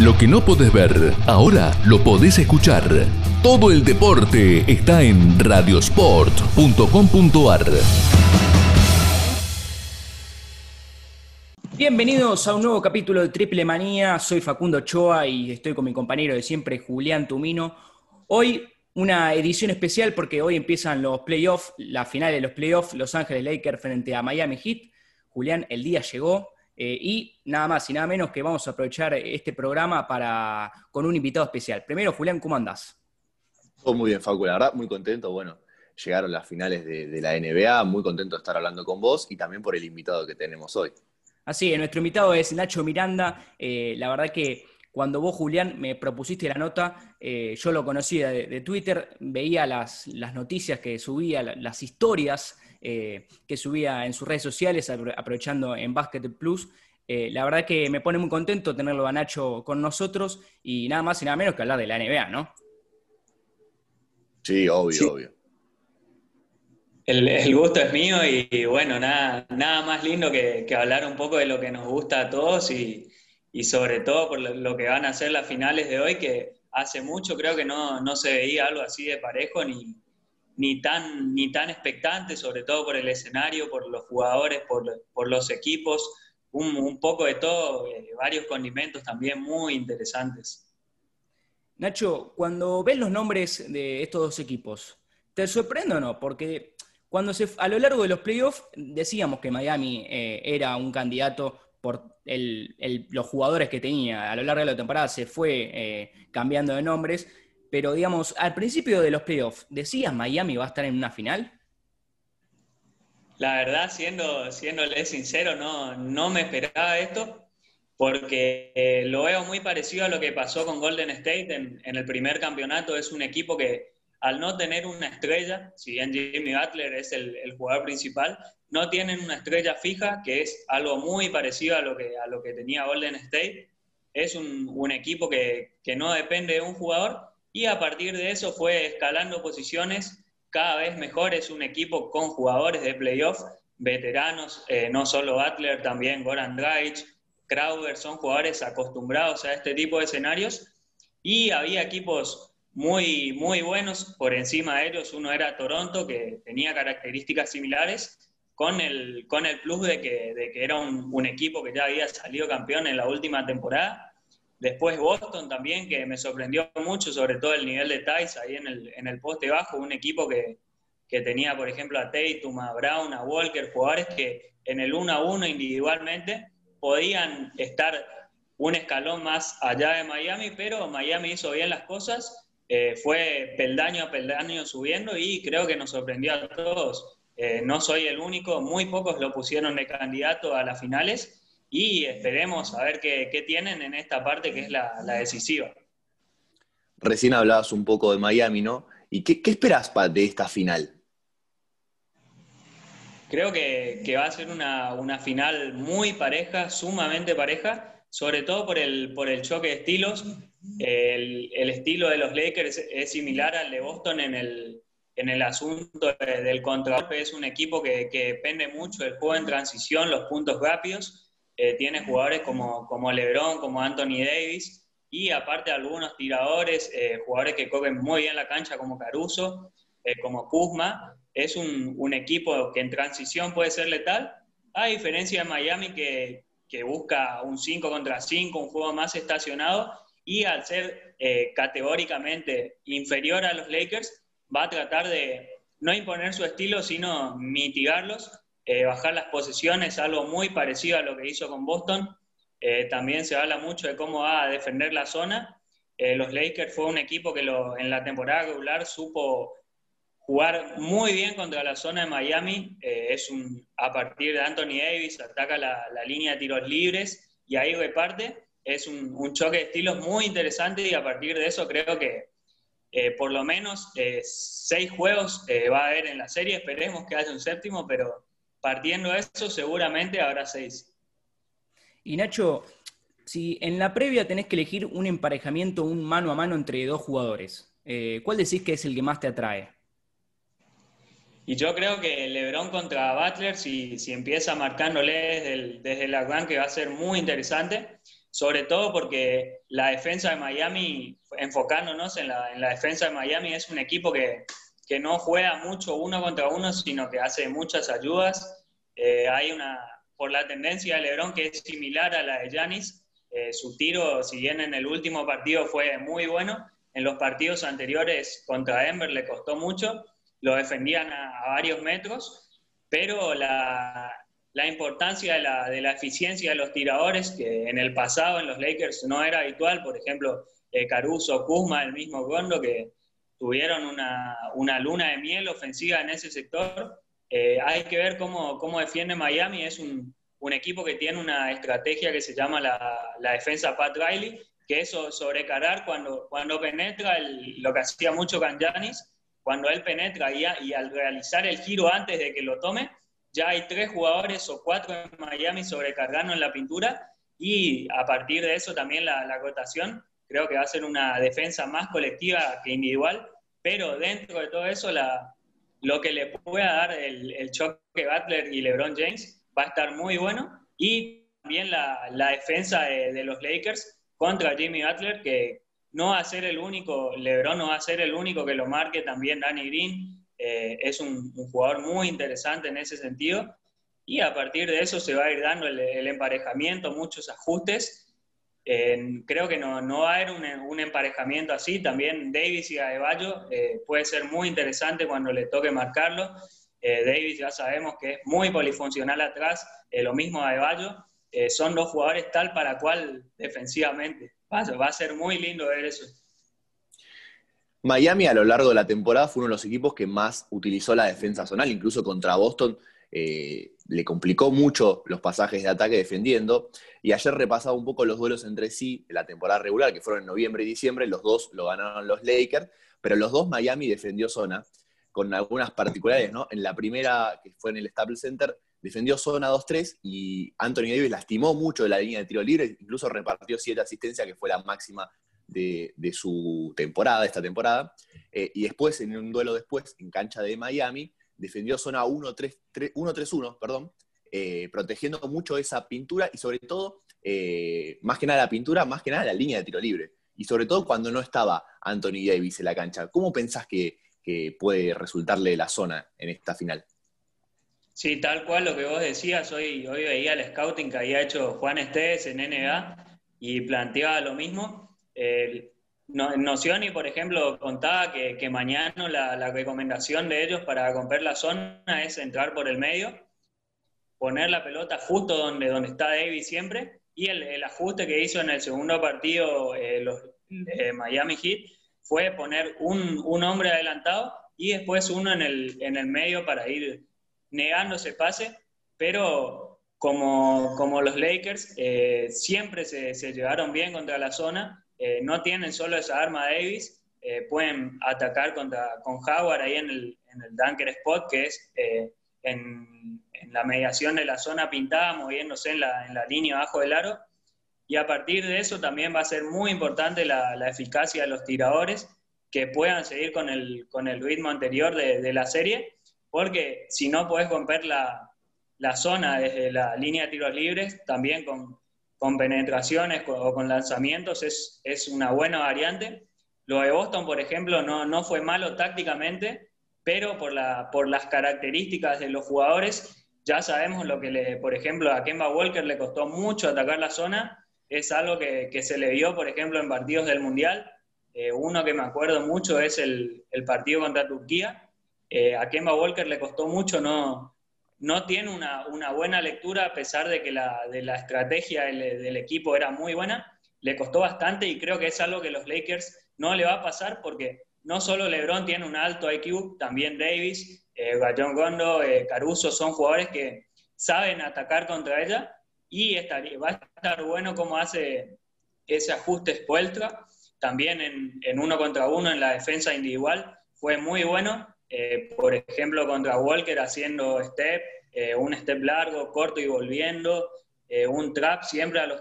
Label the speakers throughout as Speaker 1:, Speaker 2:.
Speaker 1: Lo que no podés ver, ahora lo podés escuchar. Todo el deporte está en radiosport.com.ar.
Speaker 2: Bienvenidos a un nuevo capítulo de Triple Manía. Soy Facundo Choa y estoy con mi compañero de siempre, Julián Tumino. Hoy una edición especial porque hoy empiezan los playoffs, la final de los playoffs, Los Ángeles Lakers frente a Miami Heat. Julián, el día llegó, eh, y nada más y nada menos que vamos a aprovechar este programa para, con un invitado especial. Primero, Julián, ¿cómo andás?
Speaker 3: Todo muy bien, Facu, la verdad, muy contento. Bueno, llegaron las finales de, la NBA, muy contento de estar hablando con vos y también por el invitado que tenemos hoy.
Speaker 2: Así, nuestro invitado es Nacho Miranda. Eh, la verdad que cuando vos, Julián, me propusiste la nota, eh, yo lo conocía de, Twitter, veía las, las, noticias que subía, las historias eh, que subía en sus redes sociales, aprovechando en Basket Plus. Eh, la verdad que me pone muy contento tenerlo a Nacho con nosotros y nada más y nada menos que hablar de la NBA, ¿no?
Speaker 3: Sí, obvio, obvio.
Speaker 4: El, gusto es mío y, bueno, nada, nada más lindo que, hablar un poco de lo que nos gusta a todos y, sobre todo por lo, que van a ser las finales de hoy, que hace mucho creo que no, no se veía algo así de parejo ni, ni tan, ni tan expectante, sobre todo por el escenario, por los jugadores, por, los equipos, un, poco de todo, eh, varios condimentos también muy interesantes.
Speaker 2: Nacho, cuando ves los nombres de estos dos equipos, ¿te sorprende o no? Porque cuando se, a lo largo de los playoffs decíamos que Miami eh, era un candidato por los jugadores que tenía. A lo largo de la temporada se fue eh, cambiando de nombres, pero digamos, al principio de los playoffs, ¿decías Miami va a estar en una final?
Speaker 4: La verdad, siendo, siéndole sincero, no, no me esperaba esto, porque eh, lo veo muy parecido a lo que pasó con Golden State en, el primer campeonato. Es un equipo que al no tener una estrella, si bien Jimmy Butler es el, jugador principal, no tienen una estrella fija, que es algo muy parecido a lo que, a lo que tenía Golden State. Es un, un equipo que, que no depende de un jugador y a partir de eso fue escalando posiciones cada vez mejor. Es un equipo con jugadores de playoff, veteranos, eh, no solo Butler, también Goran Dragic, Crowder, son jugadores acostumbrados a este tipo de escenarios. Y había equipos muy, muy buenos por encima de ellos. Uno era Toronto, que tenía características similares, con el, con el plus de que, de que era un, un equipo que ya había salido campeón en la última temporada Después Boston también, que me sorprendió mucho, sobre todo el nivel de Tice ahí en el, en el poste bajo, un equipo que, tenía, por ejemplo, a Tatum, a Brown, a Walker, jugadores que en el 1 a 1 individualmente podían estar un escalón más allá de Miami, pero Miami hizo bien las cosas, eh, fue peldaño a peldaño subiendo y creo que nos sorprendió a todos. Eh, no soy el único, muy pocos lo pusieron de candidato a las finales y esperemos a ver qué, tienen en esta parte que es la, decisiva.
Speaker 3: Recién hablabas un poco de Miami, ¿no? ¿Y qué, esperas de esta final?
Speaker 4: Creo que, va a ser una, final muy pareja, sumamente pareja, sobre todo por el, por el choque de estilos. El, estilo de los Lakers es similar al de Boston en el, en el asunto del contragolpe. Es un equipo que, que, depende mucho del juego en transición, los puntos rápidos. Eh, tiene jugadores como, como LeBron, como Anthony Davis, y aparte algunos tiradores, eh, jugadores que cogen muy bien la cancha como Caruso, eh, como Kuzma. Es un, equipo que en transición puede ser letal, a diferencia de Miami que, que busca un 5 contra 5, un juego más estacionado, y al ser categóricamente inferior a los Lakers, va a tratar de no imponer su estilo, sino mitigarlos eh, bajar las posiciones, algo muy parecido a lo que hizo con Boston. Eh, también se habla mucho de cómo va a defender la zona. Eh, los Lakers fue un equipo que en la temporada regular supo jugar muy bien contra la zona de Miami. es un, a partir de Anthony Davis, ataca la, línea de tiros libres y ahí reparte. Es un, choque de estilos muy interesante y a partir de eso creo que por lo menos seis juegos va a haber en la serie. Esperemos que haya un séptimo, pero partiendo de eso, seguramente habrá seis.
Speaker 2: Y Nacho, si en la previa tenés que elegir un emparejamiento, un mano a mano entre dos jugadores, eh, ¿cuál decís que es el que más te atrae?
Speaker 4: Y yo creo que LeBron contra Butler, si, si empieza marcándole desde el, desde el arranque, va a ser muy interesante. sobre todo porque la defensa de Miami, enfocándonos en la, en la defensa de Miami, es un equipo que, que, no juega mucho uno contra uno, sino que hace muchas ayudas. Eh, hay una, por la tendencia de Lebron que es similar a la de Yanis, eh, su tiro, si bien en el último partido fue muy bueno, en los partidos anteriores contra Denver le costó mucho, lo defendían a, varios metros, pero la, la importancia de la, de la, eficiencia de los tiradores, que en el pasado en los Lakers no era habitual, por ejemplo, eh, Caruso, Kuzma, el mismo Gondo, que tuvieron una, una, luna de miel ofensiva en ese sector. Eh, hay que ver cómo, cómo, defiende Miami, es un, un, equipo que tiene una estrategia que se llama la, la defensa Pat Riley, que es sobrecargar cuando, cuando penetra, el, lo que hacía mucho Yanis, cuando él penetra y, y al realizar el giro antes de que lo tome, ya hay tres jugadores o cuatro en Miami sobrecargando en la pintura. Y a partir de eso también la, la rotación creo que va a ser una defensa más colectiva que individual, pero dentro de todo eso lo que le pueda dar el, el, choque Butler y LeBron James va a estar muy bueno y también la, defensa de, los Lakers contra Jimmy Butler que no va a ser el único, LeBron no va a ser el único que lo marque, también Danny Green, eh, es un, jugador muy interesante en ese sentido. Y a partir de eso se va a ir dando el emparejamiento, muchos ajustes. Creo que no, no, va a haber un, emparejamiento así. También Davis y Adebayo eh, puede ser muy interesante cuando le toque marcarlo. Eh, Davis ya sabemos que es muy polifuncional atrás, eh, lo mismo Adebayo. son dos jugadores tal para cual defensivamente. Va, va a ser muy lindo ver eso.
Speaker 3: Miami a lo largo de la temporada fue uno de los equipos que más utilizó la defensa zonal, incluso contra Boston eh, le complicó mucho los pasajes de ataque defendiendo. Y ayer repasaba un poco los duelos entre sí de la temporada regular, que fueron en noviembre y diciembre, los dos lo ganaron los Lakers, pero los dos Miami defendió zona, con algunas particularidades, ¿no? En la primera, que fue en el Staples Center, defendió zona 2-3 y Anthony Davis lastimó mucho de la línea de tiro libre, incluso repartió siete asistencias, que fue la máxima de, de su temporada, esta temporada. Eh, y después, en un duelo después, en cancha de Miami, defendió zona 1-3-1, perdón, eh, protegiendo mucho esa pintura y sobre todo, eh, más que nada la pintura, más que nada la línea de tiro libre. Y sobre todo cuando no estaba Anthony Davis en la cancha. ¿Cómo pensás que, que puede resultarle la zona en esta final?
Speaker 4: Sí, tal cual lo que vos decías, hoy, hoy veía el scouting que había hecho Juan Estés en NBA y planteaba lo mismo. Nocioni, por ejemplo, contaba que, que mañana la, la, recomendación de ellos para romper la zona es entrar por el medio, poner la pelota justo donde, donde está Davis siempre, y el, el ajuste que hizo en el segundo partido eh, los eh, Miami Heat fue poner un, un, hombre adelantado y después uno en el, en el medio para ir negando ese pase, pero como, como los Lakers eh, siempre se, se llevaron bien contra la zona, eh, no tienen solo esa arma Davis, eh, pueden atacar contra, con Howard ahí en el, en el dunker spot, que es eh, en, la mediación de la zona pintada, moviéndose en la, en la, línea abajo del aro. Y a partir de eso también va a ser muy importante la, la eficacia de los tiradores, que puedan seguir con el, con el ritmo anterior de, la serie, porque si no puedes romper la, la zona desde la línea de tiros libres, también con, con penetraciones o con lanzamientos es, es una buena variante. Lo de Boston, por ejemplo, no, no fue malo tácticamente, pero por, la, por las características de los jugadores, ya sabemos lo que, le, por ejemplo, a Kemba Walker le costó mucho atacar la zona. Es algo que, que se le vio, por ejemplo, en partidos del Mundial. Eh, uno que me acuerdo mucho es el, el partido contra Turquía. Eh, a Kemba Walker le costó mucho no, no tiene una, buena lectura a pesar de que la, estrategia del, equipo era muy buena. Le costó bastante y creo que es algo que los Lakers no le va a pasar porque no solo LeBron tiene un alto IQ, también Davis, eh, John Gondo, eh, Caruso son jugadores que saben atacar contra ella y estaría, va a estar bueno cómo hace ese ajuste Spoelstra. También en, uno contra uno en la defensa individual fue muy bueno eh, por ejemplo, contra Walker haciendo step, eh, un step largo, corto y volviendo, eh, un trap siempre a los,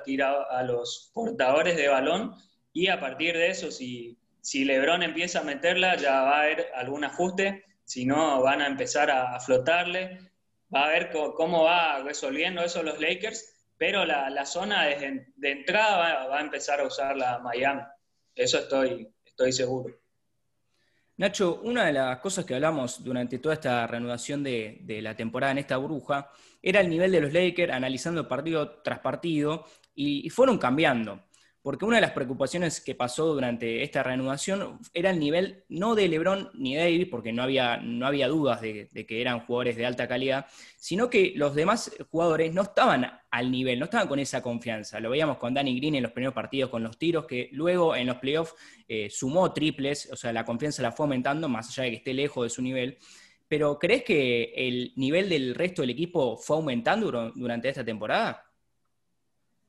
Speaker 4: a los portadores de balón, y a partir de eso, si, si Lebron empieza a meterla, ya va a haber algún ajuste, si no, van a empezar a, a flotarle, va a ver cómo, cómo va resolviendo eso los Lakers, pero la, zona de, entrada va, a empezar a usar la Miami. Eso estoy, estoy seguro.
Speaker 2: Nacho, una de las cosas que hablamos durante toda esta reanudación de, la temporada en esta bruja era el nivel de los Lakers analizando partido tras partido y fueron cambiando porque una de las preocupaciones que pasó durante esta reanudación era el nivel no de LeBron ni Davis, porque no había, no había dudas de, que eran jugadores de alta calidad, sino que los demás jugadores no estaban al nivel, no estaban con esa confianza. Lo veíamos con Danny Green en los primeros partidos con los tiros, que luego en los playoffs eh, sumó triples, o sea, la confianza la fue aumentando, más allá de que esté lejos de su nivel. Pero ¿crees que el nivel del resto del equipo fue aumentando durante esta temporada?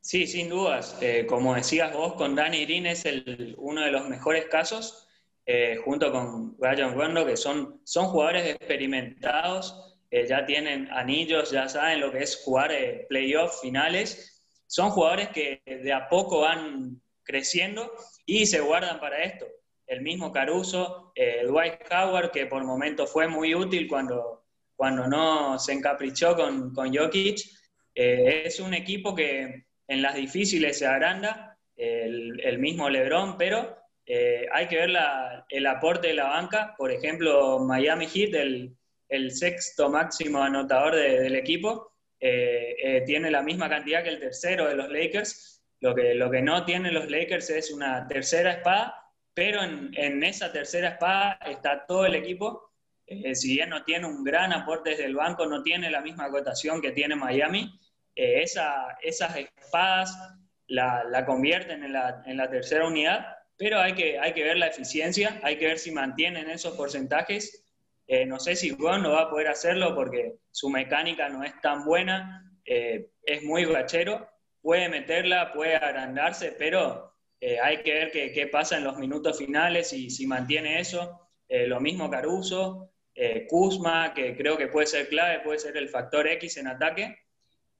Speaker 4: Sí, sin dudas. Eh, como decías vos, con Danny Green es el, uno de los mejores casos, eh, junto con Ryan Rondo, que son, son jugadores experimentados, eh, ya tienen anillos, ya saben lo que es jugar playoffs finales. Son jugadores que de a poco van creciendo y se guardan para esto. El mismo Caruso, Dwight Howard, que por momentos fue muy útil cuando, cuando no se encaprichó con, con Jokic. es un equipo que en las difíciles se agranda, el, mismo Lebron, pero eh, hay que ver el aporte de la banca. Por ejemplo, Miami Heat, el, sexto máximo anotador del equipo, eh, eh, tiene la misma cantidad que el tercero de los Lakers. Lo que, lo que no tienen los Lakers es una tercera espada, pero en, en esa tercera espada está todo el equipo. si bien no tiene un gran aporte desde el banco, no tiene la misma acotación que tiene Miami, eh, esas espadas la, convierten en la, tercera unidad, pero hay que, hay que ver la eficiencia, hay que ver si mantienen esos porcentajes. Eh, no sé si Juan no va a poder hacerlo porque su mecánica no es tan buena, eh, es muy bachero, puede meterla, puede agrandarse, pero hay que ver qué, pasa en los minutos finales y si mantiene eso. lo mismo Caruso, Kuzma, que creo que puede ser clave, puede ser el factor X en ataque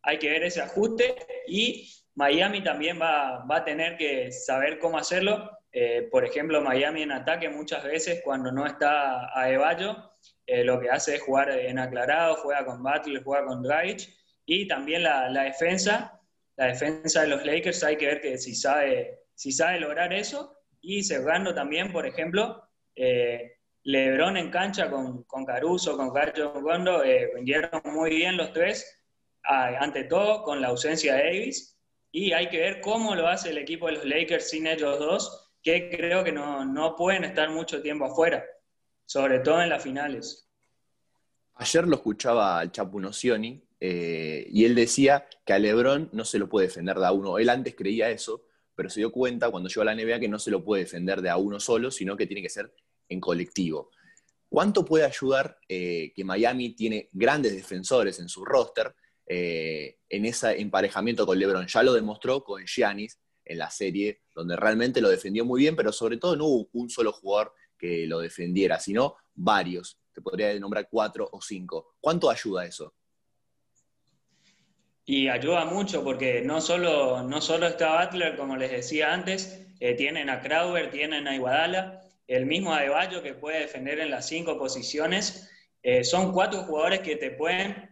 Speaker 4: hay que ver ese ajuste y Miami también va, a tener que saber cómo hacerlo. Eh, por ejemplo, Miami en ataque muchas veces cuando no está a Evallo, eh, lo que hace es jugar en aclarado, juega con Butler, juega con Dragic y también la, defensa, la defensa de los Lakers hay que ver que si sabe, si sabe lograr eso y cerrando también, por ejemplo, eh, LeBron en cancha con, con Caruso, con Gacho Gondo, vinieron muy bien los tres ante todo con la ausencia de Davis, y hay que ver cómo lo hace el equipo de los Lakers sin ellos dos, que creo que no, pueden estar mucho tiempo afuera, sobre todo en las finales.
Speaker 3: Ayer lo escuchaba al Chapu Nocioni, eh, y él decía que a Lebron no se lo puede defender de a uno. Él antes creía eso, pero se dio cuenta cuando llegó a la NBA que no se lo puede defender de a uno solo, sino que tiene que ser en colectivo. ¿Cuánto puede ayudar eh, que Miami tiene grandes defensores en su roster, eh, en ese emparejamiento con LeBron. Ya lo demostró con Giannis en la serie, donde realmente lo defendió muy bien, pero sobre todo no hubo un solo jugador que lo defendiera, sino varios. Te podría nombrar cuatro o cinco. ¿Cuánto ayuda eso?
Speaker 4: Y ayuda mucho porque no solo, no solo está Butler, como les decía antes, eh, tienen a Crowder, tienen a Iguadala, el mismo Adebayo que puede defender en las cinco posiciones. Eh, son cuatro jugadores que te pueden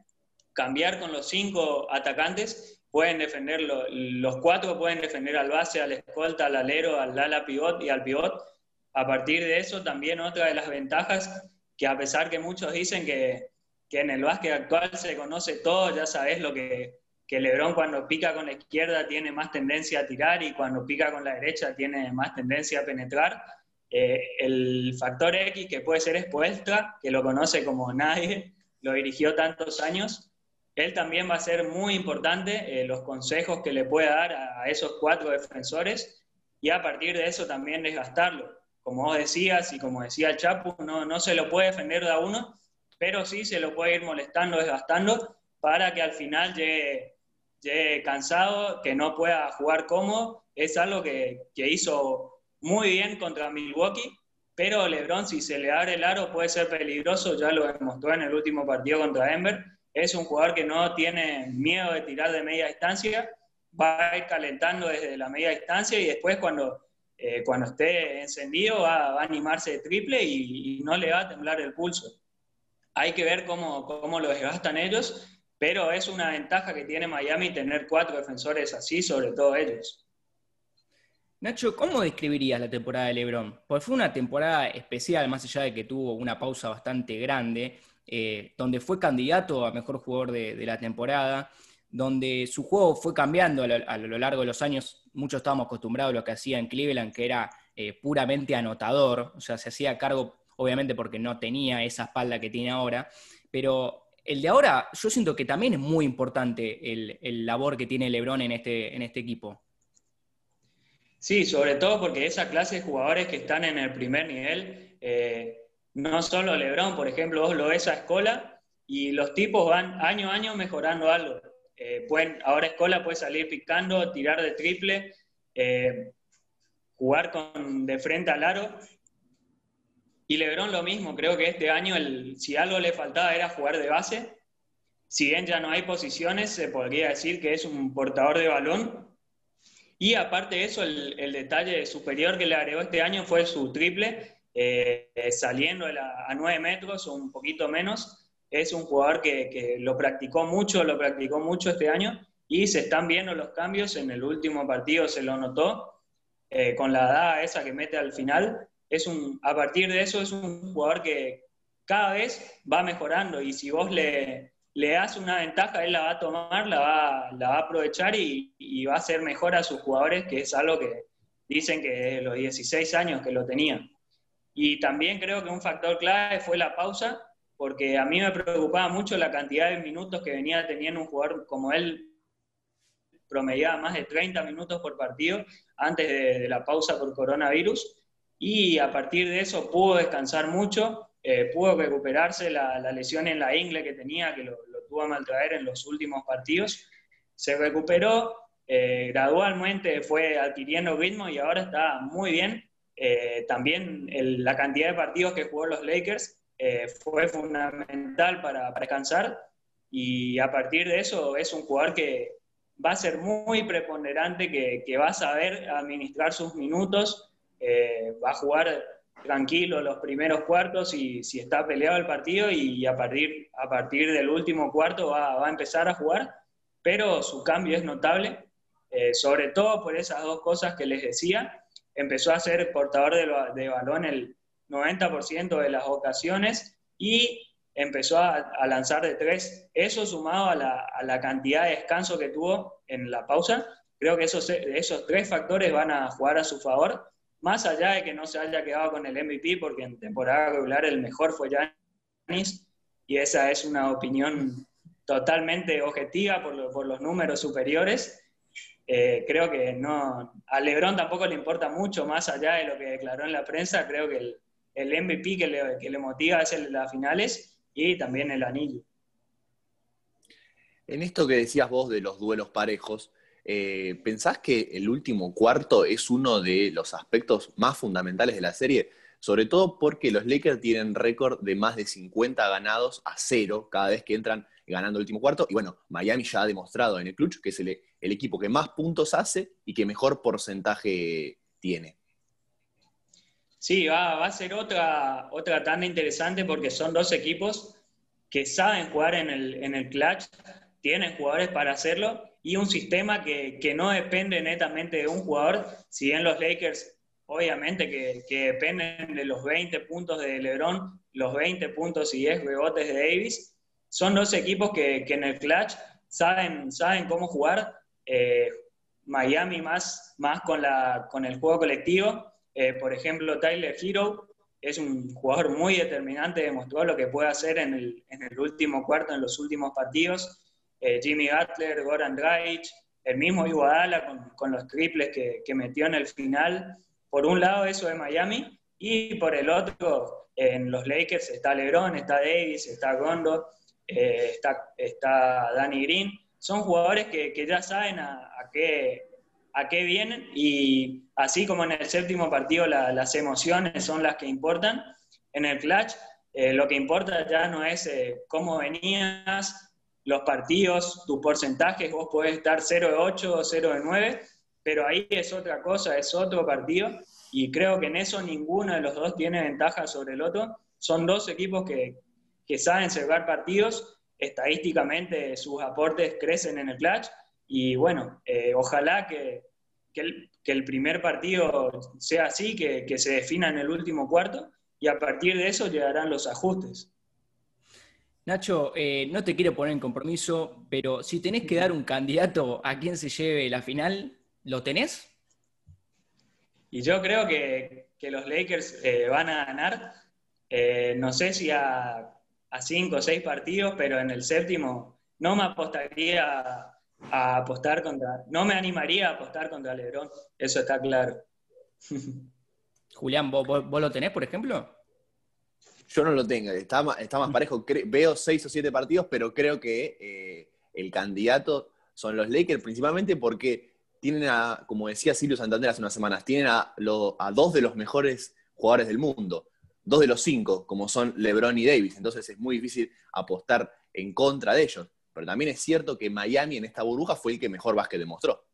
Speaker 4: cambiar con los cinco atacantes, pueden defender, los cuatro pueden defender al base, al escolta, al alero, al ala pivot y al pivot. A partir de eso, también otra de las ventajas, que a pesar que muchos dicen que, en el básquet actual se conoce todo, ya sabes lo que, que Lebron cuando pica con la izquierda tiene más tendencia a tirar y cuando pica con la derecha tiene más tendencia a penetrar. Eh, el factor X, que puede ser expuesta, que lo conoce como nadie, lo dirigió tantos años, él también va a ser muy importante eh, los consejos que le pueda dar a, esos cuatro defensores y a partir de eso también desgastarlo. Como vos decías y como decía el Chapu, no, no se lo puede defender de a uno, pero sí se lo puede ir molestando, desgastando, para que al final llegue, cansado, que no pueda jugar cómodo. Es algo que, que hizo muy bien contra Milwaukee, pero LeBron si se le abre el aro puede ser peligroso, ya lo demostró en el último partido contra Denver es un jugador que no tiene miedo de tirar de media distancia, va a ir calentando desde la media distancia y después cuando, eh, cuando esté encendido va, a animarse de triple y, no le va a temblar el pulso. Hay que ver cómo, cómo lo desgastan ellos, pero es una ventaja que tiene Miami tener cuatro defensores así, sobre todo ellos.
Speaker 2: Nacho, ¿cómo describirías la temporada de Lebron? Porque fue una temporada especial, más allá de que tuvo una pausa bastante grande, eh, donde fue candidato a mejor jugador de, la temporada, donde su juego fue cambiando a lo, largo de los años. Muchos estábamos acostumbrados a lo que hacía en Cleveland, que era eh, puramente anotador, o sea, se hacía cargo, obviamente porque no tenía esa espalda que tiene ahora, pero el de ahora yo siento que también es muy importante el, labor que tiene Lebron en este, en este equipo.
Speaker 4: Sí, sobre todo porque esa clase de jugadores que están en el primer nivel, eh, no solo Lebron, por ejemplo, vos lo ves a Escola y los tipos van año a año mejorando algo. Eh, ahora Escola puede salir picando, tirar de triple, eh, jugar con, de frente al aro. Y Lebron lo mismo, creo que este año el, si algo le faltaba era jugar de base. Si bien ya no hay posiciones, se podría decir que es un portador de balón y aparte de eso, el, detalle superior que le agregó este año fue su triple, eh, saliendo a 9 metros o un poquito menos. Es un jugador que, lo practicó mucho, lo practicó mucho este año y se están viendo los cambios. En el último partido se lo notó eh, con la daga esa que mete al final. Es un, a partir de eso es un jugador que cada vez va mejorando y si vos le, le das una ventaja, él la va a tomar, la va, a aprovechar y, va a hacer mejor a sus jugadores, que es algo que dicen que los 16 años que lo tenían. Y también creo que un factor clave fue la pausa, porque a mí me preocupaba mucho la cantidad de minutos que venía teniendo un jugador como él, promediaba más de 30 minutos por partido antes de, la pausa por coronavirus, y a partir de eso pudo descansar mucho, eh, pudo recuperarse la, lesión en la ingle que tenía, que lo, tuvo a maltraer en los últimos partidos. Se recuperó, eh, gradualmente fue adquiriendo ritmo y ahora está muy bien. Eh, también la cantidad de partidos que jugó los Lakers fue fundamental para, para y a partir de eso es un jugador que va a ser muy preponderante, que, que va a saber administrar sus minutos, va a jugar tranquilo los primeros cuartos y si está peleado el partido y a partir, a partir del último cuarto va, a empezar a jugar, pero su cambio es notable, eh, sobre todo por esas dos cosas que les decía. Empezó a ser portador de, balón el 90% de las ocasiones y empezó a, lanzar de tres. Eso sumado a la, a la, cantidad de descanso que tuvo en la pausa, creo que esos, esos tres factores van a jugar a su favor más allá de que no se haya quedado con el MVP, porque en temporada regular el mejor fue Giannis, y esa es una opinión totalmente objetiva por, los números superiores. Eh, creo que no, a Lebron tampoco le importa mucho más allá de lo que declaró en la prensa. Creo que el, el MVP que le, que le, motiva es el las finales y también el anillo.
Speaker 3: En esto que decías vos de los duelos parejos, eh, ¿Pensás que el último cuarto es uno de los aspectos más fundamentales de la serie? Sobre todo porque los Lakers tienen récord de más de 50 ganados a cero cada vez que entran ganando el último cuarto. Y bueno, Miami ya ha demostrado en el clutch que es el, equipo que más puntos hace y que mejor porcentaje tiene.
Speaker 4: Sí, va, a ser otra, otra tanda interesante porque son dos equipos que saben jugar en el, en el clutch, tienen jugadores para hacerlo y un sistema que, que, no depende netamente de un jugador, si bien los Lakers obviamente que, que, dependen de los 20 puntos de LeBron, los 20 puntos y 10 rebotes de Davis, son dos equipos que, que en el clutch saben, saben cómo jugar. Eh, Miami más, más con, la, con el juego colectivo. Eh, por ejemplo, Tyler Hero es un jugador muy determinante, demostró lo que puede hacer en el, en el último cuarto, en los últimos partidos. Eh, Jimmy Butler, Goran Dragic, el mismo Iguadala con, con los triples que, metió en el final. Por un lado eso de Miami y por el otro en los Lakers está LeBron, está Davis, está Gondo, está, está Danny Green. Son jugadores que, que ya saben a, qué, a qué vienen y así como en el séptimo partido las emociones son las que importan, en el clutch eh, lo que importa ya no es cómo venías, los partidos, tus porcentajes, vos podés estar 0 de 8 o 0 de 9, pero ahí es otra cosa, es otro partido, y creo que en eso ninguno de los dos tiene ventaja sobre el otro. Son dos equipos que, que saben cerrar partidos. Estadísticamente sus aportes crecen en el clutch y bueno, eh, ojalá que, el, primer partido sea así, que, que se defina en el último cuarto y a partir de eso llegarán los ajustes.
Speaker 2: Nacho, eh, no te quiero poner en compromiso, pero si tenés que dar un candidato a quien se lleve la final, ¿lo tenés?
Speaker 4: Y yo creo que, los Lakers eh, van a ganar, eh, no sé si a, cinco o seis partidos, pero en el séptimo no me apostaría a, apostar contra, no me animaría a apostar contra LeBron, eso está claro.
Speaker 2: Julián, vos lo tenés, por ejemplo?
Speaker 3: Yo no lo tengo, está más, está más parejo. veo seis o siete partidos, pero creo que eh, el candidato son los Lakers, principalmente porque tienen a, como decía Silvio Santander hace unas semanas, tienen a, a dos de los mejores jugadores del mundo, dos de los cinco, como son LeBron y Davis. Entonces es muy difícil apostar en contra de ellos. Pero también es cierto que Miami en esta burbuja fue el que mejor básquet demostró.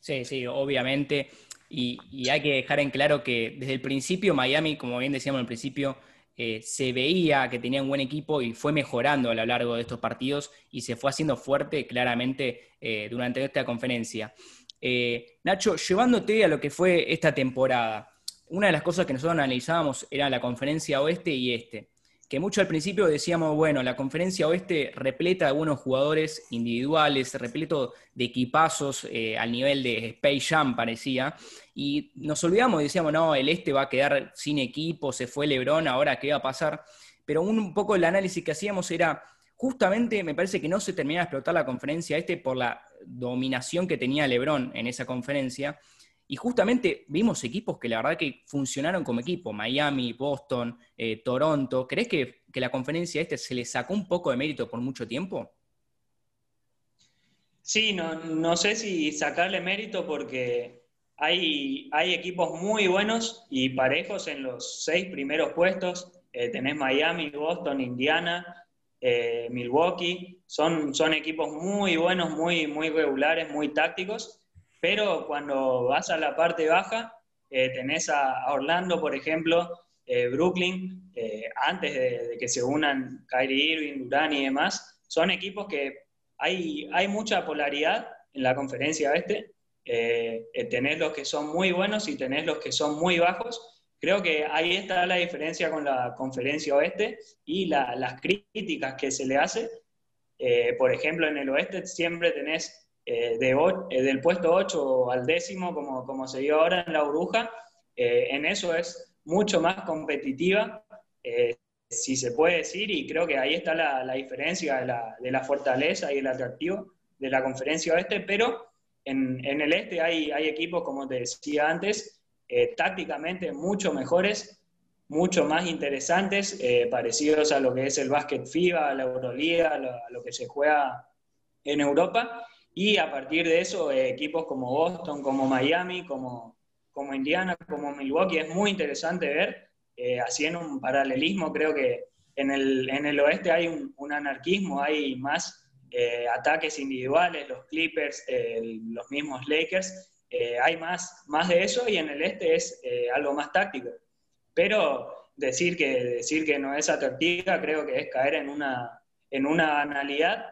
Speaker 2: Sí, sí, obviamente. Y, hay que dejar en claro que desde el principio Miami, como bien decíamos al principio, eh, se veía que tenía un buen equipo y fue mejorando a lo largo de estos partidos y se fue haciendo fuerte claramente eh, durante esta conferencia. Eh, Nacho, llevándote a lo que fue esta temporada, una de las cosas que nosotros analizábamos era la conferencia oeste y este que mucho al principio decíamos, bueno, la conferencia oeste repleta de buenos jugadores individuales, repleto de equipazos eh, al nivel de Space Jam parecía, y nos olvidamos y decíamos, no, el este va a quedar sin equipo, se fue Lebron, ahora qué va a pasar, pero un, poco el análisis que hacíamos era, justamente me parece que no se terminaba de explotar la conferencia este por la dominación que tenía Lebron en esa conferencia, y justamente vimos equipos que la verdad que funcionaron como equipo, Miami, Boston, eh, Toronto. ¿Crees que, la conferencia este se le sacó un poco de mérito por mucho tiempo?
Speaker 4: Sí, no, sé si sacarle mérito porque hay, hay, equipos muy buenos y parejos en los seis primeros puestos. Eh, tenés Miami, Boston, Indiana, eh, Milwaukee. Son, son equipos muy buenos, muy, muy regulares, muy tácticos pero cuando vas a la parte baja, eh, tenés a, Orlando, por ejemplo, eh, Brooklyn, eh, antes de, que se unan Kyrie Irving, Durán y demás, son equipos que hay, hay mucha polaridad en la conferencia este. tenés los que son muy buenos y tenés los que son muy bajos. Creo que ahí está la diferencia con la conferencia oeste y las críticas que se le hace. por ejemplo, en el oeste siempre tenés eh, de, eh, del puesto 8 al décimo, como, como se dio ahora en la burbuja, eh, en eso es mucho más competitiva, si se puede decir, y creo que ahí está la, la diferencia de la, de la, fortaleza y el atractivo de la conferencia oeste, pero en, en el este hay, hay, equipos, como te decía antes, tácticamente mucho mejores, mucho más interesantes, parecidos a lo que es el básquet FIBA, la Euroliga, a lo que se juega en Europa, y a partir de eso, eh, equipos como Boston, como Miami, como, como Indiana, como Milwaukee, es muy interesante ver, eh, en un paralelismo, creo que en el, en el oeste hay un, anarquismo, hay más eh, ataques individuales, los Clippers, los mismos Lakers, hay más, más de eso y en el este es algo más táctico. Pero decir que, decir que no es atractiva creo que es caer en una, en una banalidad.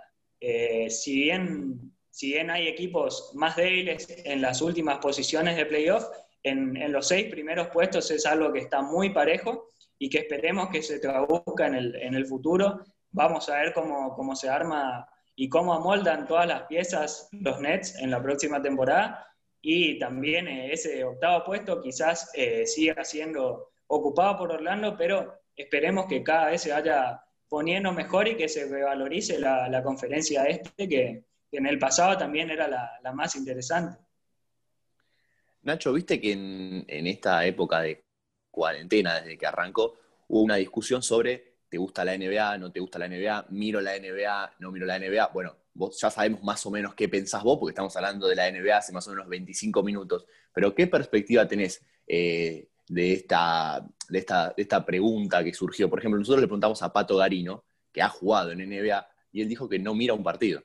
Speaker 4: si bien si bien hay equipos más débiles en las últimas posiciones de playoff, en, en, los seis primeros puestos es algo que está muy parejo y que esperemos que se traduzca en el, en el futuro. Vamos a ver cómo, cómo se arma y cómo amoldan todas las piezas los Nets en la próxima temporada. Y también eh, ese octavo puesto quizás eh, siga siendo ocupado por Orlando, pero esperemos que cada vez se vaya poniendo mejor y que se revalorice la, la conferencia este, que, en el pasado también era la, más interesante.
Speaker 3: Nacho, viste que en, esta época de cuarentena, desde que arrancó, hubo una discusión sobre ¿te gusta la NBA? ¿No te gusta la NBA? ¿Miro la NBA? ¿No miro la NBA? Bueno, vos ya sabemos más o menos qué pensás vos, porque estamos hablando de la NBA hace más o menos 25 minutos, pero ¿qué perspectiva tenés eh, de, esta, de, esta, de esta pregunta que surgió? Por ejemplo, nosotros le preguntamos a Pato Garino, que ha jugado en NBA, y él dijo que no mira un partido.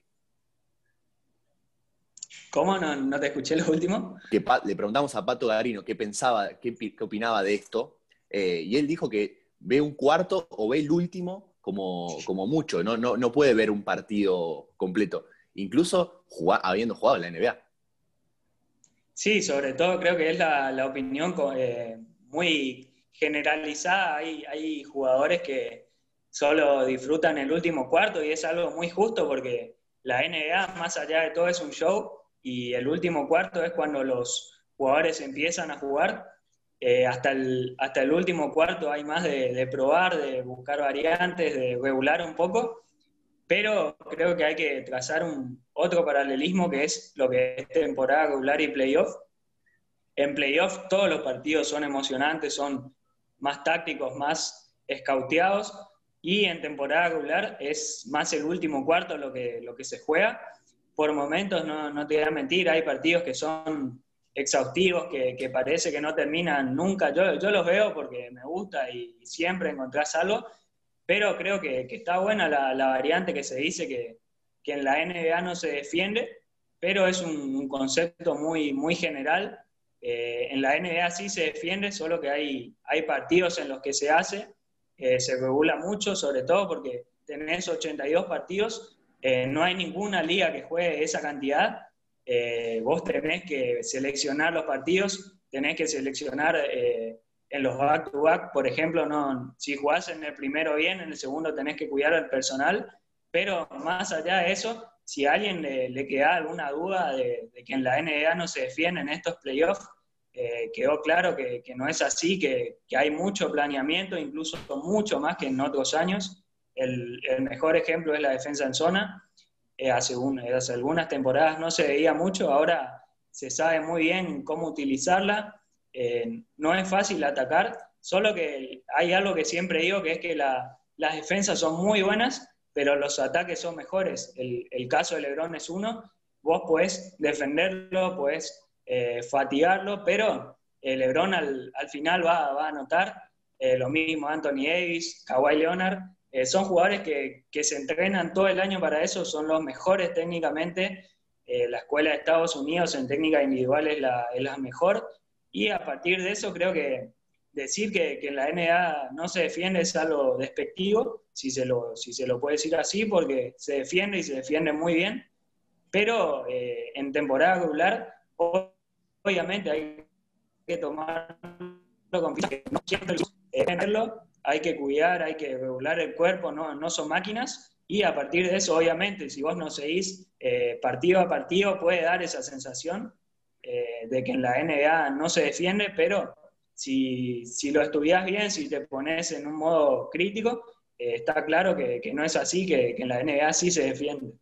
Speaker 4: ¿Cómo? No, te escuché lo último.
Speaker 3: Que le preguntamos a Pato Garino qué pensaba, qué, opinaba de esto, eh, y él dijo que ve un cuarto o ve el último como, como mucho, ¿no? No, no puede ver un partido completo, incluso habiendo jugado en la NBA.
Speaker 4: Sí, sobre todo creo que es la, opinión eh, muy generalizada. Hay, hay jugadores que solo disfrutan el último cuarto y es algo muy justo porque la NBA, más allá de todo, es un show y el último cuarto es cuando los jugadores empiezan a jugar. Eh, hasta, el, hasta el último cuarto hay más de, de, probar, de buscar variantes, de regular un poco, pero creo que hay que trazar un, otro paralelismo que es lo que es temporada regular y playoff. En playoff todos los partidos son emocionantes, son más tácticos, más escauteados, y en temporada regular es más el último cuarto lo que, lo que se juega. Por momentos, no, no te voy a mentir, hay partidos que son exhaustivos, que, que, parece que no terminan nunca. Yo, yo los veo porque me gusta y siempre encontrás algo, pero creo que, que está buena la, la, variante que se dice que, que en la NBA no se defiende, pero es un, concepto muy, muy general. Eh, en la NBA sí se defiende, solo que hay, hay partidos en los que se hace, eh, se regula mucho, sobre todo porque tenés 82 partidos, eh, no hay ninguna liga que juegue esa cantidad, vos tenés que seleccionar los partidos, tenés que seleccionar en los back-to-back, por ejemplo, no, si jugás en el primero bien, en el segundo tenés que cuidar al personal, pero más allá de eso, si a alguien le, queda alguna duda de, que en la NBA no se defienden estos playoffs, eh, quedó claro que, no es así, que, hay mucho planeamiento, incluso mucho más que en otros años. El, mejor ejemplo es la defensa en zona. Eh, hace, hace, algunas temporadas no se veía mucho, ahora se sabe muy bien cómo utilizarla. Eh, no es fácil atacar, solo que hay algo que siempre digo, que es que las defensas son muy buenas, pero los ataques son mejores. El, caso de Lebron es uno, vos podés defenderlo, podés eh, fatigarlo, pero eh, Lebron al, final va, a anotar. Eh, lo mismo Anthony Davis, Kawhi Leonard, son jugadores que, se entrenan todo el año para eso, son los mejores técnicamente. la escuela de Estados Unidos en técnica individual es la, es la mejor. Y a partir de eso creo que decir que, en la NBA no se defiende es algo despectivo, si se, lo, si se lo puede decir así, porque se defiende y se defiende muy bien, pero eh, en temporada regular, obviamente hay que tomarlo con no siempre defenderlo, hay que cuidar, hay que regular el cuerpo, no, no son máquinas, y a partir de eso, obviamente, si vos no seguís eh, partido a partido, puede dar esa sensación eh, de que en la NBA no se defiende, pero si, si lo estudias bien, si te pones en un modo crítico, eh, está claro que, que, no es así, que, que, en la NBA sí se defiende.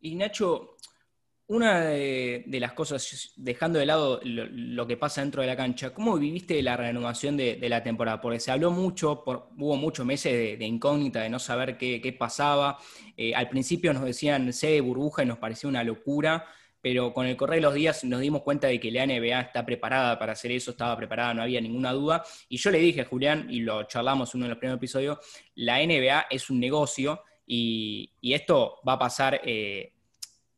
Speaker 2: Y Nacho, una de, las cosas, dejando de lado lo, que pasa dentro de la cancha, ¿cómo viviste la renovación de, la temporada? Porque se habló mucho, por, hubo muchos meses de, incógnita, de no saber qué, qué pasaba. Eh, al principio nos decían sede burbuja y nos parecía una locura pero con el correr de los días nos dimos cuenta de que la NBA está preparada para hacer eso, estaba preparada, no había ninguna duda. Y yo le dije a Julián, y lo charlamos en uno de los primeros episodios, la NBA es un negocio y, esto va a pasar, eh,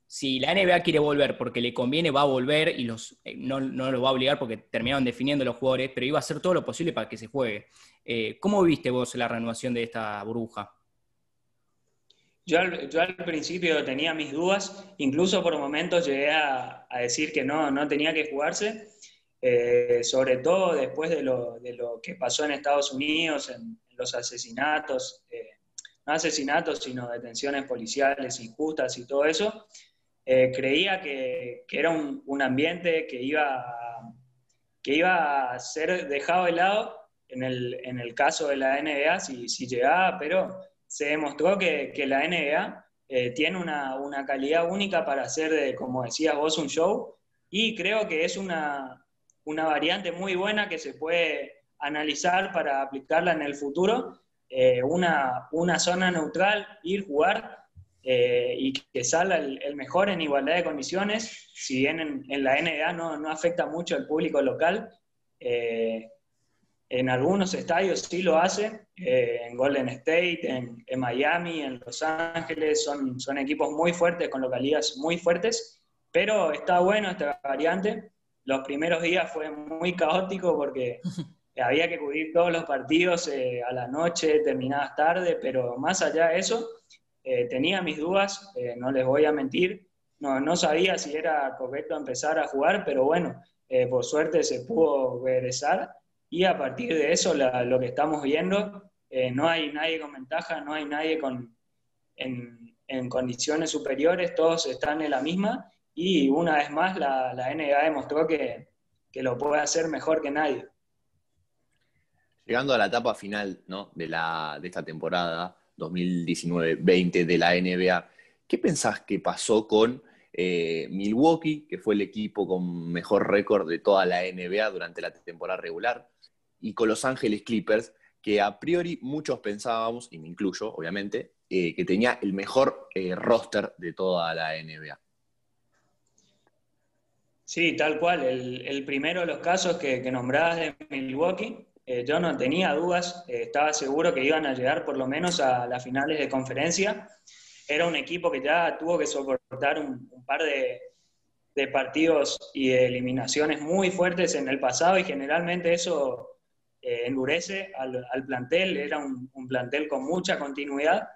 Speaker 2: si la NBA quiere volver porque le conviene, va a volver y los, eh, no, no lo va a obligar porque terminaron definiendo los jugadores, pero iba a hacer todo lo posible para que se juegue. Eh, ¿Cómo viste vos la renovación de esta burbuja?
Speaker 4: Yo al, principio tenía mis dudas, incluso por momentos llegué a, decir que no, no tenía que jugarse, eh, sobre todo después de lo, de lo, que pasó en Estados Unidos, en, los asesinatos, no asesinatos, sino detenciones policiales injustas y todo eso. Eh, creía que, que, era un, un, ambiente que iba, que iba a ser dejado de lado en el, en el caso de la NBA si, si llegaba, pero se demostró que, la NBA eh, tiene una, calidad única para hacer, de, como decías vos, un show, y creo que es una, variante muy buena que se puede analizar para aplicarla en el futuro, eh, una, zona neutral, ir, jugar eh, y que salga el, mejor en igualdad de condiciones, si bien en, la NBA no, no, afecta mucho al público local, en algunos estadios sí lo hace, eh, en Golden State, en, Miami, en Los Ángeles, son, son equipos muy fuertes, con localidades muy fuertes, pero está bueno esta variante. Los primeros días fue muy caótico porque había que cubrir todos los partidos a la noche, terminadas tarde, pero más allá de eso, tenía mis dudas, no les voy a mentir, no, no sabía si era correcto empezar a jugar, pero bueno, por suerte se pudo regresar y a partir de eso lo que estamos viendo, no hay nadie con ventaja, no hay nadie con, en, en condiciones superiores, todos están en la misma y una vez más la, la NBA demostró que, que, lo puede hacer mejor que nadie.
Speaker 3: Llegando a la etapa final ¿no? de, la, de esta temporada 2019-20 de la NBA, ¿qué pensás que pasó con eh, Milwaukee, que fue el equipo con mejor récord de toda la NBA durante la temporada regular, y con Los Ángeles Clippers, que a priori muchos pensábamos, y me incluyo, obviamente, eh, que tenía el mejor eh, roster de toda la NBA.
Speaker 4: Sí, tal cual. El, primero de los casos que, que nombrabas de Milwaukee, eh, yo no tenía dudas, estaba seguro que iban a llegar por lo menos a las finales de conferencia. Era un equipo que ya tuvo que soportar un, par de, partidos y eliminaciones muy fuertes en el pasado y generalmente eso endurece al, plantel. Era un, plantel con mucha continuidad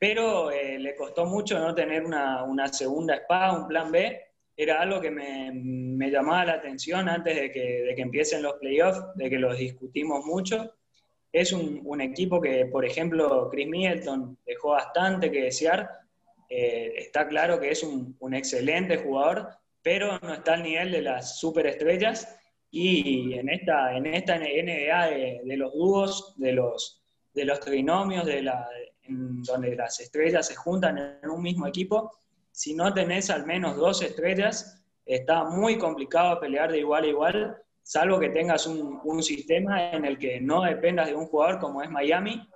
Speaker 4: pero eh, le costó mucho no tener una, segunda espada, un plan B. Era algo que me, llamaba la atención antes de que, de que, empiecen los playoffs, de que los discutimos mucho. Es un, equipo que, por ejemplo, Chris Middleton dejó bastante que desear. Eh, está claro que es un, excelente jugador, pero no está al nivel de las superestrellas. Y en esta, en esta NBA de, de los dúos, de los, de los trinomios, de la, donde las estrellas se juntan en un mismo equipo, si no tenés al menos dos estrellas, está muy complicado pelear de igual a igual, salvo que tengas un, sistema en el que no dependas de un jugador como es Miami.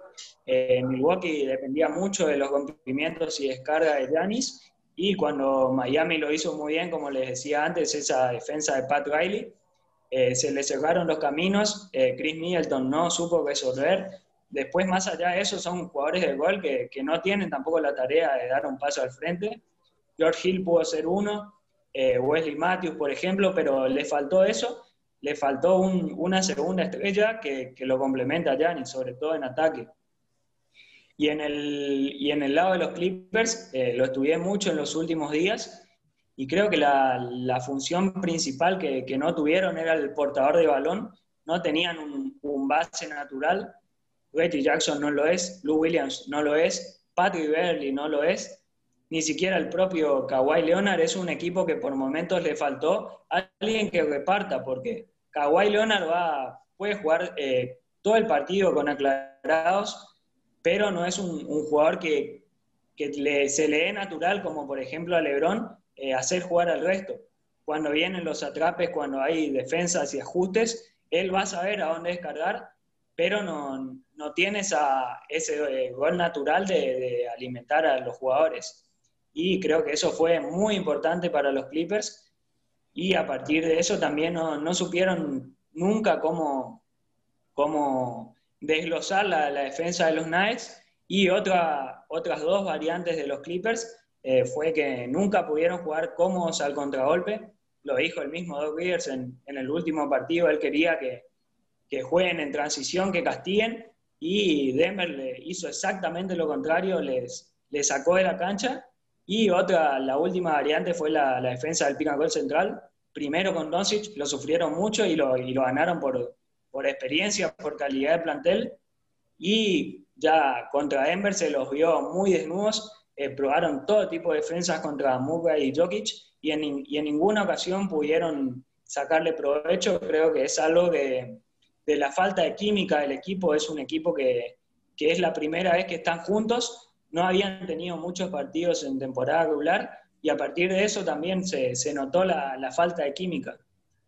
Speaker 4: Eh, Milwaukee dependía mucho de los rompimientos y descarga de Giannis, y cuando Miami lo hizo muy bien, como les decía antes, esa defensa de Pat Riley, eh, se le cerraron los caminos, eh, Chris Middleton no supo resolver, Después, más allá de eso, son jugadores de gol que, no tienen tampoco la tarea de dar un paso al frente. George Hill pudo ser uno, eh, Wesley Matthews, por ejemplo, pero le faltó eso, le faltó una segunda estrella que, lo complementa a Giannis, sobre todo en ataque. Y en el, lado de los Clippers, eh, lo estudié mucho en los últimos días y creo que la, función principal que, no tuvieron era el portador de balón, no tenían un, un base natural. Reggie Jackson no lo es, Lou Williams no lo es, Patrick Beverly no lo es, ni siquiera el propio Kawhi Leonard es un equipo que por momentos le faltó alguien que reparta, porque Kawhi Leonard va, puede jugar eh, todo el partido con aclarados, pero no es un, jugador que, se le dé natural, como por ejemplo a Lebron, eh, hacer jugar al resto. Cuando vienen los atrapes, cuando hay defensas y ajustes, él va a saber a dónde descargar pero no, no tiene ese eh, gol natural de, alimentar a los jugadores. Y creo que eso fue muy importante para los Clippers. Y a partir de eso también no, supieron nunca cómo, cómo desglosar la, defensa de los Knights. Y otra, otras dos variantes de los Clippers eh, fue que nunca pudieron jugar cómodos al contragolpe. Lo dijo el mismo Doug Rivers en, en el último partido. Él quería que, que jueguen en transición, que castiguen, y Denver le hizo exactamente lo contrario, les, les sacó de la cancha. Y otra, la última variante fue la, defensa del pick central. Primero con Doncic lo sufrieron mucho y lo, y lo ganaron por, por experiencia, por calidad de plantel. Y ya contra Denver se los vio muy desnudos. Eh, probaron todo tipo de defensas contra Muga y Jokic y en, y en ninguna ocasión pudieron sacarle provecho. Creo que es algo que, de la falta de química del equipo. Es un equipo que, es la primera vez que están juntos. No habían tenido muchos partidos en temporada regular y a partir de eso también se, notó la, falta de química.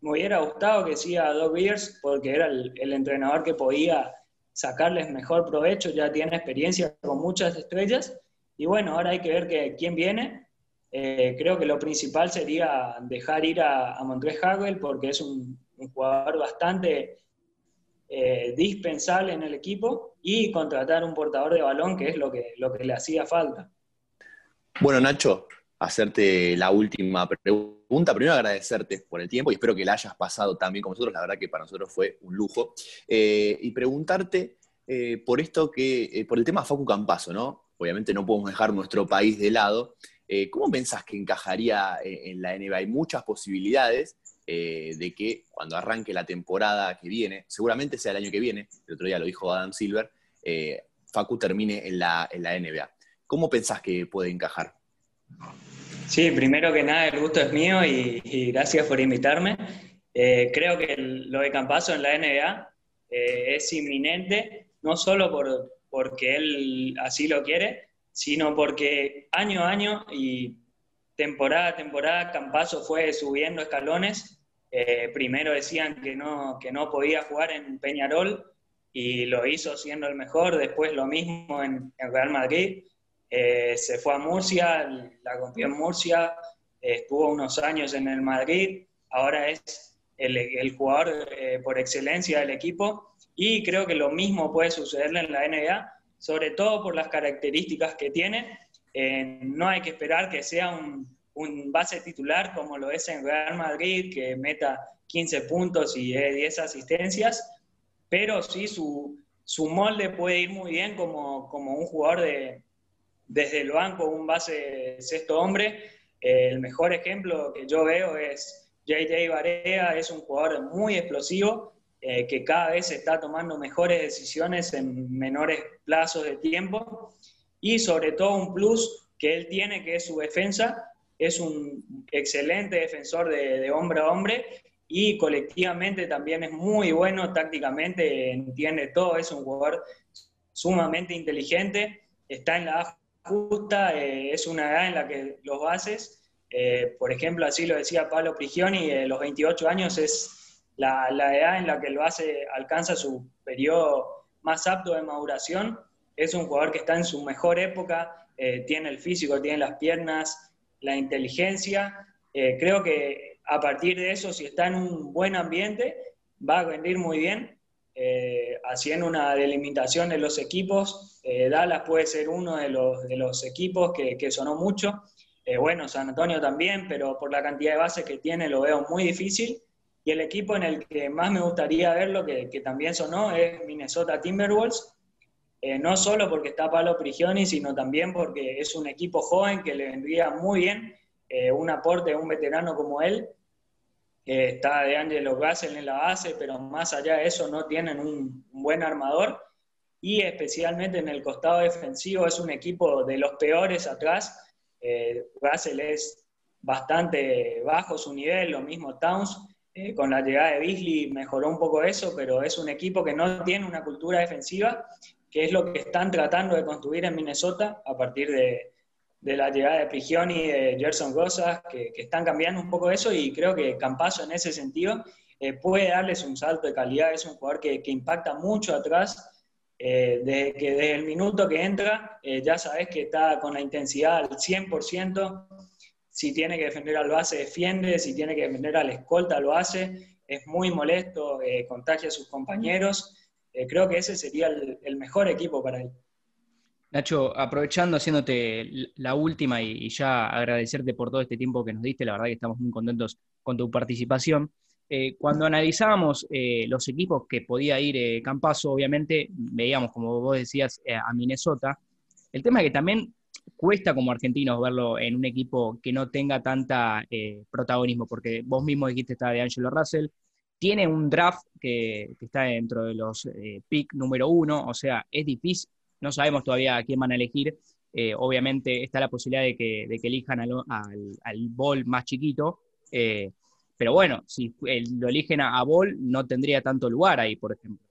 Speaker 4: Me hubiera gustado que siga Doug Beers porque era el, entrenador que podía sacarles mejor provecho, ya tiene experiencia con muchas estrellas. Y bueno, ahora hay que ver quién viene. Eh, creo que lo principal sería dejar ir a, a Hagel porque es un, un jugador bastante eh, dispensable en el equipo y contratar un portador de balón, que es lo que, lo que le hacía falta.
Speaker 3: Bueno, Nacho, hacerte la última pregunta. Primero agradecerte por el tiempo y espero que la hayas pasado también con nosotros. La verdad que para nosotros fue un lujo. Eh, y preguntarte eh, por esto que, por el tema Facu Campaso, ¿no? Obviamente no podemos dejar nuestro país de lado. ¿Cómo pensás que encajaría en la NBA? Hay muchas posibilidades de que cuando arranque la temporada que viene, seguramente sea el año que viene, el otro día lo dijo Adam Silver, Facu termine en la, en la NBA. ¿Cómo pensás que puede encajar?
Speaker 4: Sí, primero que nada, el gusto es mío y, gracias por invitarme. Eh, creo que lo de Campaso en la NBA eh, es inminente, no solo por, porque él así lo quiere, sino porque año a año y temporada a temporada Campaso fue subiendo escalones. Eh, primero decían que no, que no podía jugar en Peñarol y lo hizo siendo el mejor, después lo mismo en, Real Madrid. Eh, se fue a Murcia, la rompió en Murcia, estuvo unos años en el Madrid, ahora es el, jugador eh, por excelencia del equipo y creo que lo mismo puede sucederle en la NBA, sobre todo por las características que tiene. Eh, no hay que esperar que sea un, base titular como lo es en Real Madrid, que meta 15 puntos y 10 asistencias, pero sí su, su molde puede ir muy bien como, como un jugador de, desde el banco un base sexto hombre. Eh, el mejor ejemplo que yo veo es JJ Barea, es un jugador muy explosivo, eh, que cada vez está tomando mejores decisiones en menores plazos de tiempo y sobre todo un plus que él tiene, que es su defensa. Es un excelente defensor de, de hombre a hombre y colectivamente también es muy bueno tácticamente, entiende todo, es un jugador sumamente inteligente, está en la justa, eh, es una edad en la que los bases, eh, por ejemplo, así lo decía Pablo Prigioni, eh, los 28 años es la, edad en la que el base alcanza su periodo más apto de maduración. Es un jugador que está en su mejor época, tiene el físico, tiene las piernas, la inteligencia. creo que a partir de eso, si está en un buen ambiente, va a rendir muy bien eh, haciendo una delimitación de los equipos. Eh, Dallas puede ser uno de los, de los equipos que, que sonó mucho. Eh, bueno, San Antonio también, pero por la cantidad de bases que tiene lo veo muy difícil. Y el equipo en el que más me gustaría verlo, que, que también sonó, es Minnesota Timberwolves. No solo porque está Pablo Prigioni, sino también porque es un equipo joven que le vendría muy bien un aporte de un veterano como él está de Angelo Russell en la base, pero más allá de eso no tienen un, buen armador. Y especialmente en el costado defensivo es un equipo de los peores atrás. Eh, Russell es bastante bajo su nivel, lo mismo Towns. Eh, con la llegada de Beasley mejoró un poco eso, pero es un equipo que no tiene una cultura defensiva, que es lo que están tratando de construir en Minnesota a partir de, la llegada de Prigioni y de Gerson Rosas, que, están cambiando un poco eso y creo que Campaso en ese sentido eh, puede darles un salto de calidad, es un jugador que, impacta mucho atrás, eh, desde que el minuto que entra eh, ya sabes que está con la intensidad al 100%, si tiene que defender al base defiende, si tiene que defender al escolta lo hace, es muy molesto, contagia a sus compañeros, creo que ese sería el mejor equipo para él.
Speaker 2: Nacho, aprovechando, haciéndote la última y, ya agradecerte por todo este tiempo que nos diste, la verdad que estamos muy contentos con tu participación. Eh, cuando analizábamos eh, los equipos que podía ir eh, Campaso, obviamente veíamos, como vos decías, a Minnesota. El tema es que también cuesta como argentinos verlo en un equipo que no tenga tanta protagonismo, porque vos mismo dijiste está de Angelo Russell, tiene un draft que, está dentro de los pick número uno, o sea, es difícil, no sabemos todavía a quién van a elegir. Eh, obviamente está la posibilidad de que, elijan al, al, Ball más chiquito. Eh, pero bueno, si lo eligen a, Ball, no tendría tanto lugar ahí, por ejemplo.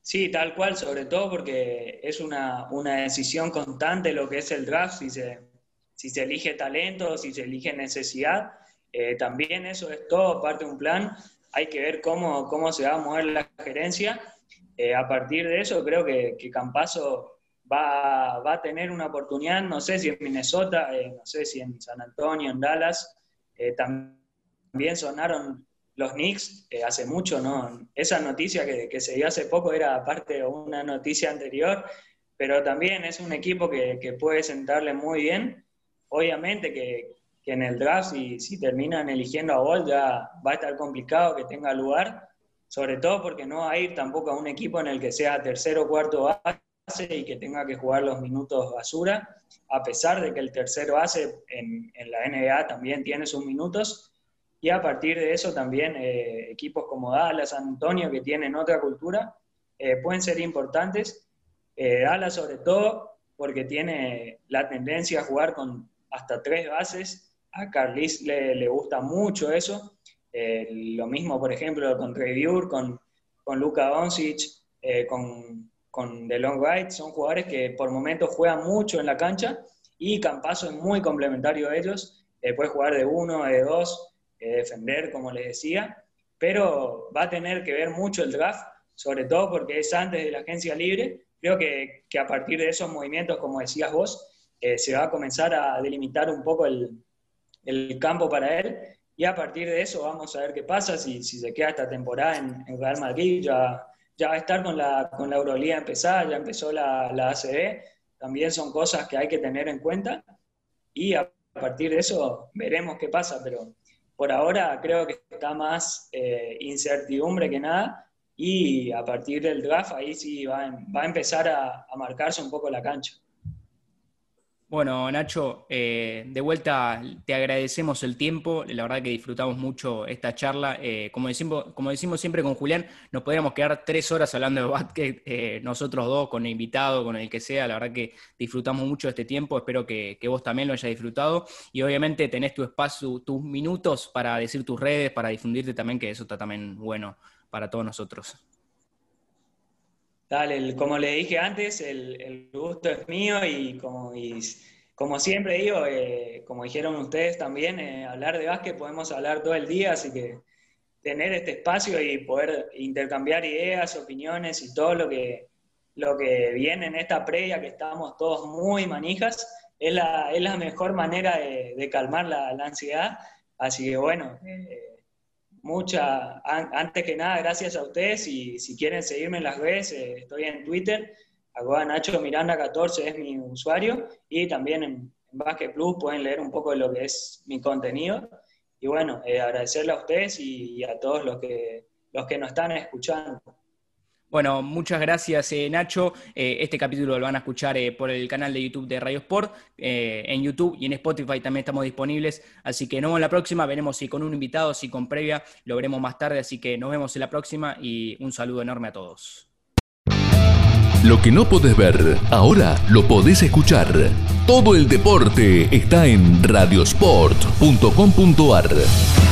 Speaker 4: Sí, tal cual, sobre todo porque es una, decisión constante lo que es el draft, si se elige talento, si se elige necesidad. Eh, también eso es todo parte de un plan. Hay que ver cómo, cómo se va a mover la gerencia eh, a partir de eso creo que, que Campaso va, va, a tener una oportunidad, no sé si en Minnesota, eh, no sé si en San Antonio, en Dallas, eh, también sonaron los Knicks hace mucho, ¿no? Esa noticia que, que, se dio hace poco era parte de una noticia anterior, pero también es un equipo que, que puede sentarle muy bien. obviamente que, en el draft, si, si terminan eligiendo a Bolt, ya va a estar complicado que tenga lugar, sobre todo porque no va a ir tampoco a un equipo en el que sea tercero o cuarto base y que tenga que jugar los minutos basura, a pesar de que el tercero base en, en la NBA también tiene sus minutos. Y a partir de eso también eh, equipos como Dallas, San Antonio, que tienen otra cultura, eh, pueden ser importantes. Eh, Dallas sobre todo porque tiene la tendencia a jugar con hasta tres bases. A Carlis le, le gusta mucho eso. Eh, lo mismo, por ejemplo, con Treviur, con, con Luka Doncic, eh, con, con DeLong Wright. Son jugadores que por momentos juegan mucho en la cancha y Campaso es muy complementario a ellos. Eh, puede jugar de uno, de dos, defender, como les decía. Pero va a tener que ver mucho el draft, sobre todo porque es antes de la agencia libre. Creo que, que a partir de esos movimientos, como decías vos, se va a comenzar a delimitar un poco el, el campo para él. Y a partir de eso vamos a ver qué pasa, si, se queda esta temporada en, Real Madrid, ya, ya va a estar con la, con la Euroliga empezada, ya empezó la, la ACB, también son cosas que hay que tener en cuenta. Y a partir de eso veremos qué pasa, pero por ahora creo que está más eh, incertidumbre que nada. Y a partir del draft ahí sí va, va a empezar a, a marcarse un poco la cancha.
Speaker 2: Bueno, Nacho, eh, de vuelta te agradecemos el tiempo, la verdad que disfrutamos mucho esta charla. Eh, como, decimos, como decimos siempre con Julián, nos podríamos quedar tres horas hablando de básquet, eh, nosotros dos, con el invitado, con el que sea, la verdad que disfrutamos mucho este tiempo, espero que, vos también lo hayas disfrutado y obviamente tenés tu espacio, tus minutos para decir tus redes, para difundirte también, que eso está también bueno para todos nosotros.
Speaker 4: Dale, como le dije antes, el, gusto es mío y como, como siempre digo, eh, como dijeron ustedes también, eh, hablar de básquet podemos hablar todo el día, así que tener este espacio y poder intercambiar ideas, opiniones y todo lo que, lo que viene en esta previa, que estamos todos muy manijas, es la, es la mejor manera de, calmar la, ansiedad. Así que bueno, eh, mucha, antes que nada, gracias a ustedes y si quieren seguirme en las redes, eh, estoy en Twitter, arroba Nacho Miranda 14 es mi usuario y también en, en Plus pueden leer un poco de lo que es mi contenido. Y bueno, eh, agradecerle a ustedes y, a todos los que, los que nos están escuchando.
Speaker 2: Bueno, muchas gracias eh, Nacho. Eh, este capítulo lo van a escuchar eh, por el canal de YouTube de Radio Sport, en YouTube y en Spotify también estamos disponibles. Así que nos vemos en la próxima. Veremos si con un invitado, si con previa, lo veremos más tarde. Así que nos vemos en la próxima y un saludo enorme a todos.
Speaker 1: Lo que no podés ver, ahora lo podés escuchar. Todo el deporte está en radiosport.com.ar.